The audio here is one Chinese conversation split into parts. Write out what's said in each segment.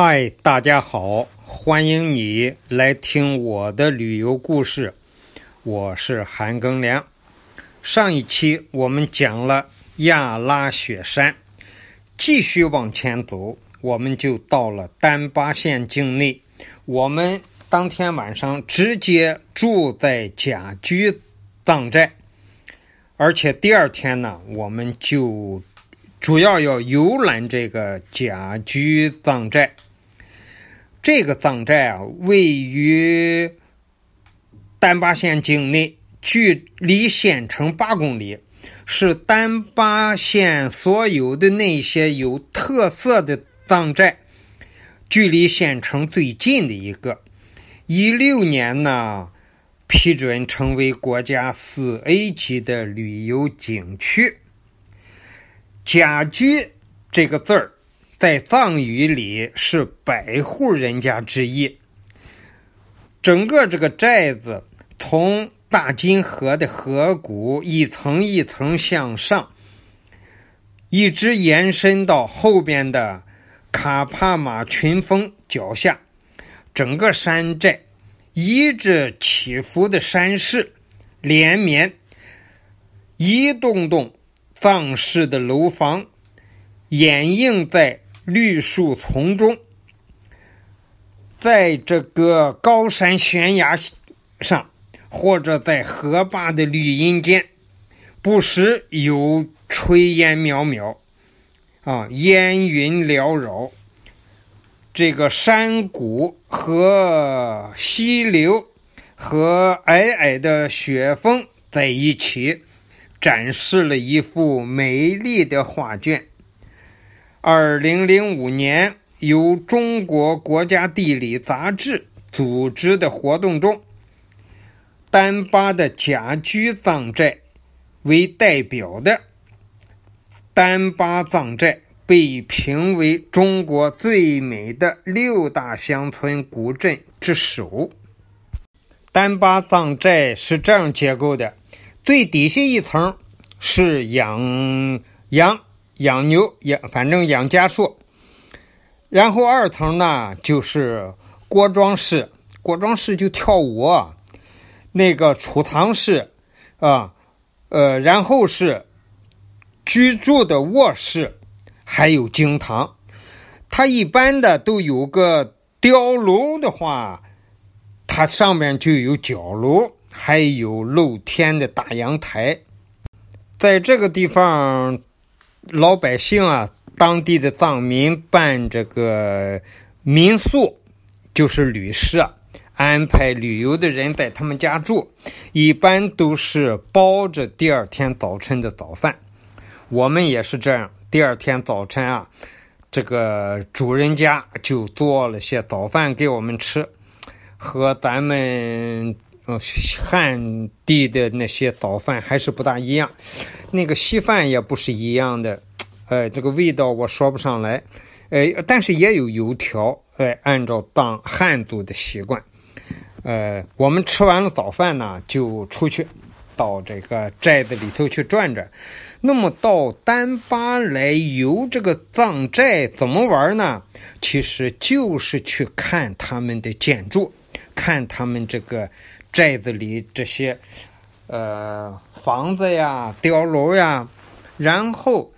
嗨，大家好，欢迎你来听我的旅游故事。我是韩庚良。上一期我们讲了亚拉雪山，继续往前走，我们就到了丹巴县境内。我们当天晚上直接住在甲居藏寨，而且第二天呢，我们就主要要游览这个甲居藏寨。这个藏寨啊，位于丹巴县境内，距离县城八公里，是丹巴县所有的那些有特色的藏寨，距离县城最近的一个。一六年呢，批准成为国家四 A 级的旅游景区。甲居这个字儿。在藏语里是百户人家之一。整个这个寨子从大金河的河谷一层一层向上，一直延伸到后边的卡帕马群峰脚下。整个山寨依着起伏的山势连绵，一栋栋藏式的楼房掩映在。绿树丛中，在这个高山悬崖上，或者在河坝的绿荫间，不时有炊烟袅袅，啊，烟云缭绕。这个山谷和溪流和皑皑的雪峰在一起，展示了一幅美丽的画卷。二零零五年，由中国国家地理杂志组织的活动中，丹巴的甲居藏寨为代表的丹巴藏寨被评为中国最美的六大乡村古镇之首。丹巴藏寨是这样结构的：最底下一层是养羊。养牛养，反正养家畜。然后二层呢，就是锅庄室，锅庄室就跳舞。那个储藏室，啊，呃，然后是居住的卧室，还有经堂。它一般的都有个碉楼的话，它上面就有角楼，还有露天的大阳台。在这个地方。老百姓啊，当地的藏民办这个民宿，就是旅社，安排旅游的人在他们家住，一般都是包着第二天早晨的早饭。我们也是这样，第二天早晨啊，这个主人家就做了些早饭给我们吃，和咱们呃汉地的那些早饭还是不大一样。那个稀饭也不是一样的，呃，这个味道我说不上来，呃，但是也有油条，哎，按照当汉族的习惯，呃，我们吃完了早饭呢，就出去到这个寨子里头去转转。那么到丹巴来游这个藏寨怎么玩呢？其实就是去看他们的建筑，看他们这个寨子里这些。呃，房子呀，碉楼呀，然后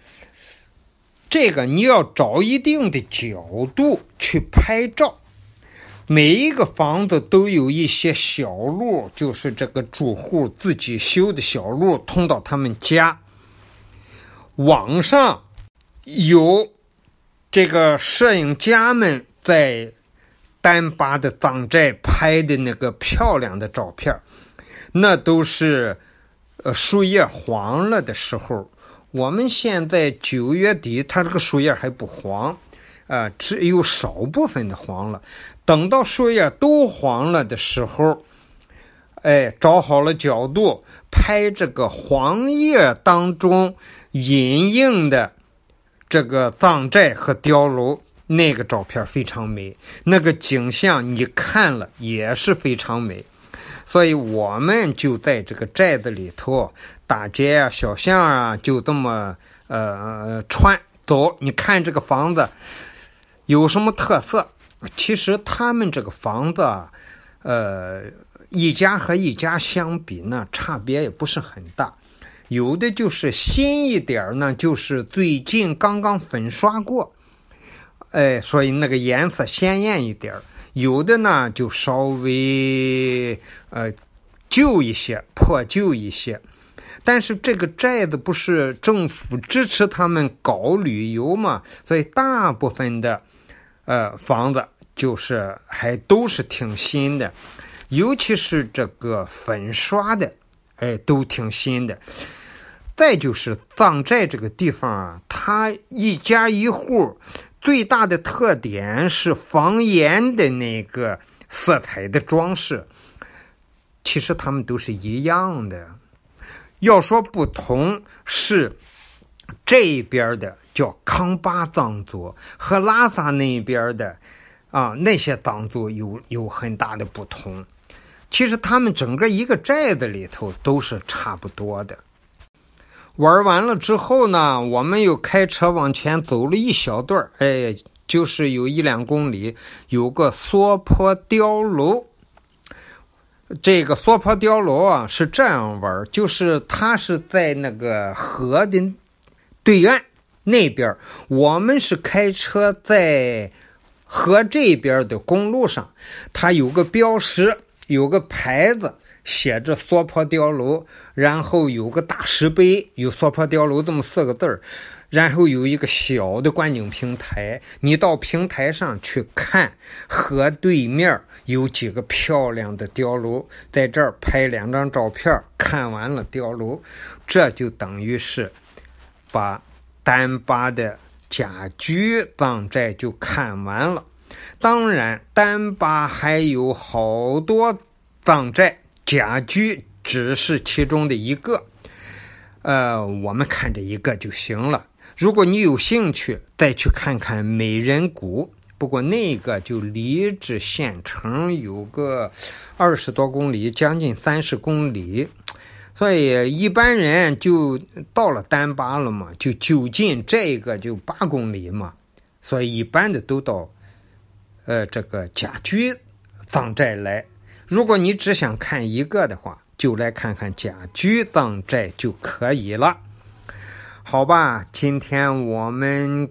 这个你要找一定的角度去拍照。每一个房子都有一些小路，就是这个住户自己修的小路，通到他们家。网上有这个摄影家们在丹巴的藏寨拍的那个漂亮的照片。那都是，呃，树叶黄了的时候。我们现在九月底，它这个树叶还不黄，啊，只有少部分的黄了。等到树叶都黄了的时候，哎，找好了角度拍这个黄叶当中隐映的这个藏寨和碉楼，那个照片非常美，那个景象你看了也是非常美。所以我们就在这个寨子里头，大街啊、小巷啊，就这么呃穿走。你看这个房子，有什么特色？其实他们这个房子，呃，一家和一家相比呢，差别也不是很大。有的就是新一点呢，就是最近刚刚粉刷过，哎，所以那个颜色鲜艳一点有的呢就稍微呃旧一些，破旧一些。但是这个寨子不是政府支持他们搞旅游嘛，所以大部分的。呃，房子就是还都是挺新的，尤其是这个粉刷的，哎，都挺新的。再就是藏寨这个地方啊，它一家一户最大的特点是房檐的那个色彩的装饰，其实他们都是一样的。要说不同是这边的。叫康巴藏族和拉萨那边的，啊，那些藏族有有很大的不同。其实他们整个一个寨子里头都是差不多的。玩完了之后呢，我们又开车往前走了一小段哎，就是有一两公里，有个娑婆碉楼。这个娑婆碉楼啊，是这样玩就是它是在那个河的对岸。那边我们是开车在河这边的公路上，它有个标识，有个牌子写着“娑婆碉楼”，然后有个大石碑，有“娑婆碉楼”这么四个字儿，然后有一个小的观景平台，你到平台上去看河对面有几个漂亮的碉楼，在这儿拍两张照片，看完了碉楼，这就等于是把。丹巴的甲居藏寨就看完了，当然丹巴还有好多藏寨，甲居只是其中的一个。呃，我们看这一个就行了。如果你有兴趣，再去看看美人谷。不过那个就离这县城有个二十多公里，将近三十公里。所以一般人就到了丹巴了嘛，就就近这个就八公里嘛，所以一般的都到，呃，这个甲居藏寨来。如果你只想看一个的话，就来看看甲居藏寨就可以了。好吧，今天我们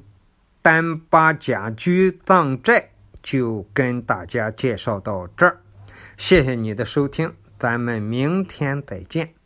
丹巴甲居藏寨就跟大家介绍到这儿，谢谢你的收听，咱们明天再见。